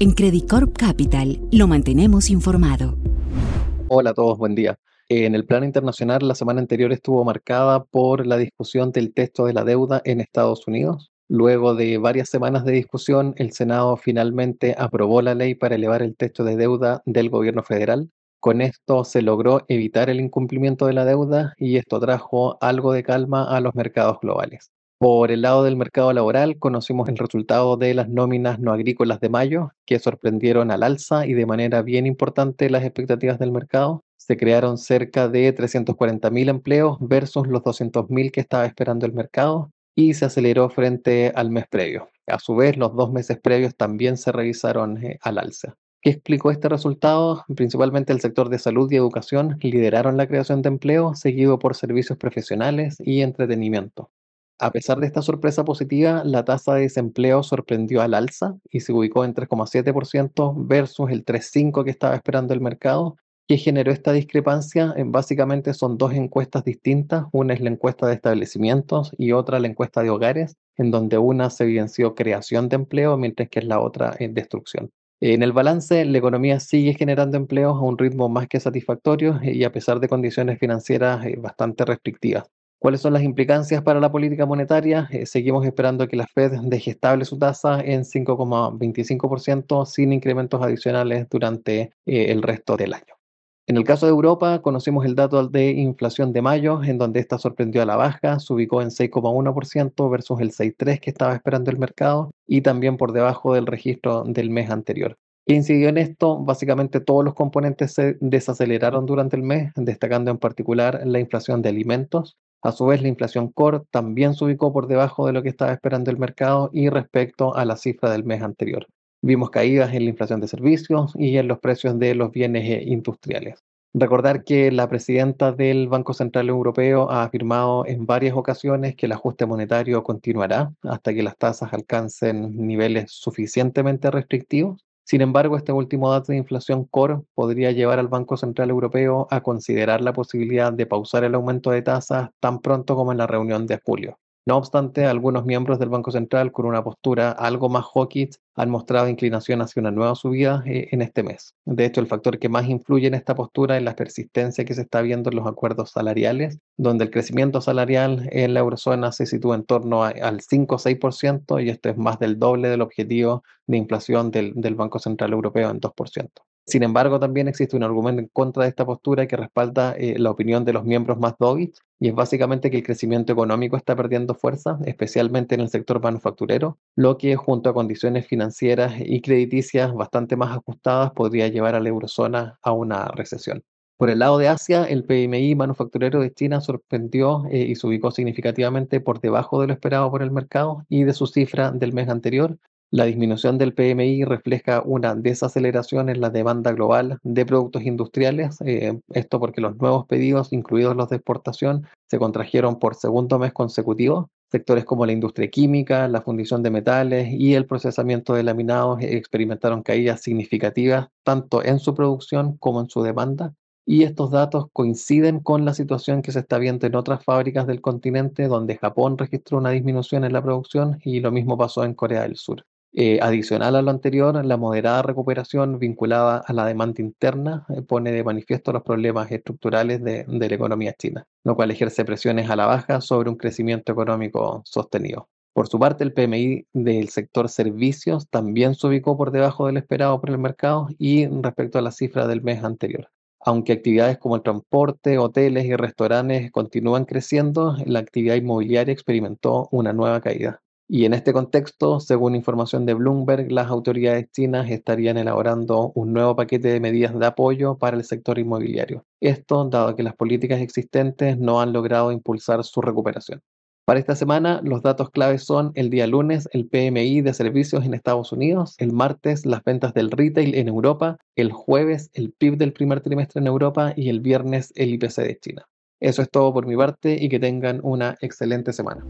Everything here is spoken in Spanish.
En Credit Corp Capital lo mantenemos informado. Hola a todos, buen día. En el plano internacional, la semana anterior estuvo marcada por la discusión del texto de la deuda en Estados Unidos. Luego de varias semanas de discusión, el Senado finalmente aprobó la ley para elevar el techo de deuda del gobierno federal. Con esto se logró evitar el incumplimiento de la deuda y esto trajo algo de calma a los mercados globales. Por el lado del mercado laboral, conocimos el resultado de las nóminas no agrícolas de mayo, que sorprendieron al alza y de manera bien importante las expectativas del mercado. Se crearon cerca de 340.000 empleos versus los 200.000 que estaba esperando el mercado y se aceleró frente al mes previo. A su vez, los dos meses previos también se revisaron eh, al alza. ¿Qué explicó este resultado? Principalmente el sector de salud y educación lideraron la creación de empleo, seguido por servicios profesionales y entretenimiento. A pesar de esta sorpresa positiva, la tasa de desempleo sorprendió al alza y se ubicó en 3,7% versus el 3,5% que estaba esperando el mercado. ¿Qué generó esta discrepancia? En básicamente son dos encuestas distintas. Una es la encuesta de establecimientos y otra la encuesta de hogares, en donde una se evidenció creación de empleo, mientras que la otra destrucción. En el balance, la economía sigue generando empleos a un ritmo más que satisfactorio y a pesar de condiciones financieras eh, bastante restrictivas. ¿Cuáles son las implicancias para la política monetaria? Eh, seguimos esperando que la Fed deje estable su tasa en 5,25% sin incrementos adicionales durante eh, el resto del año. En el caso de Europa, conocimos el dato de inflación de mayo, en donde esta sorprendió a la baja, se ubicó en 6,1% versus el 6,3% que estaba esperando el mercado y también por debajo del registro del mes anterior. ¿Qué incidió en esto? Básicamente todos los componentes se desaceleraron durante el mes, destacando en particular la inflación de alimentos. A su vez, la inflación core también se ubicó por debajo de lo que estaba esperando el mercado y respecto a la cifra del mes anterior. Vimos caídas en la inflación de servicios y en los precios de los bienes eh, industriales. Recordar que la presidenta del Banco Central Europeo ha afirmado en varias ocasiones que el ajuste monetario continuará hasta que las tasas alcancen niveles suficientemente restrictivos. Sin embargo, este último dato de inflación core podría llevar al Banco Central Europeo a considerar la posibilidad de pausar el aumento de tasas tan pronto como en la reunión de julio. No obstante, algunos miembros del Banco Central, con una postura algo más hawkish, han mostrado inclinación hacia una nueva subida eh, en este mes. De hecho, el factor que más influye en esta postura es la persistencia que se está viendo en los acuerdos salariales, donde el crecimiento salarial en la eurozona se sitúa en torno al 5 o 6%, y esto es más del doble del objetivo de inflación del, del Banco Central Europeo en 2%. Sin embargo, también existe un argumento en contra de esta postura que respalda eh, la opinión de los miembros más dovish, y es básicamente que el crecimiento económico está perdiendo fuerza, especialmente en el sector manufacturero, lo que junto a condiciones financieras y crediticias bastante más ajustadas podría llevar a la eurozona a una recesión. Por el lado de Asia, el PMI manufacturero de China sorprendió eh, y se ubicó significativamente por debajo de lo esperado por el mercado y de su cifra del mes anterior, la disminución del PMI refleja una desaceleración en la demanda global de productos industriales, eh, esto porque los nuevos pedidos, incluidos los de exportación, se contrajeron por segundo mes consecutivo. Sectores como la industria química, la fundición de metales y el procesamiento de laminados experimentaron caídas significativas tanto en su producción como en su demanda. Y estos datos coinciden con la situación que se está viendo en otras fábricas del continente, donde Japón registró una disminución en la producción y lo mismo pasó en Corea del Sur. Eh, adicional a lo anterior, la moderada recuperación vinculada a la demanda interna eh, pone de manifiesto los problemas estructurales de, de, la economía china, lo cual ejerce presiones a la baja sobre un crecimiento económico sostenido. Por su parte, el PMI del sector servicios también se ubicó por debajo del esperado por el mercado y respecto a la cifra del mes anterior. Aunque actividades como el transporte, hoteles y restaurantes continúan creciendo, la actividad inmobiliaria experimentó una nueva caída. Y en este contexto, según información de Bloomberg, las autoridades chinas estarían elaborando un nuevo paquete de medidas de apoyo para el sector inmobiliario. Esto dado que las políticas existentes no han logrado impulsar su recuperación. Para esta semana, los datos claves son el día lunes el PMI de servicios en Estados Unidos, el martes las ventas del retail en Europa, el jueves el PIB del primer trimestre en Europa y el viernes el IPC de China. Eso es todo por mi parte y que tengan una excelente semana.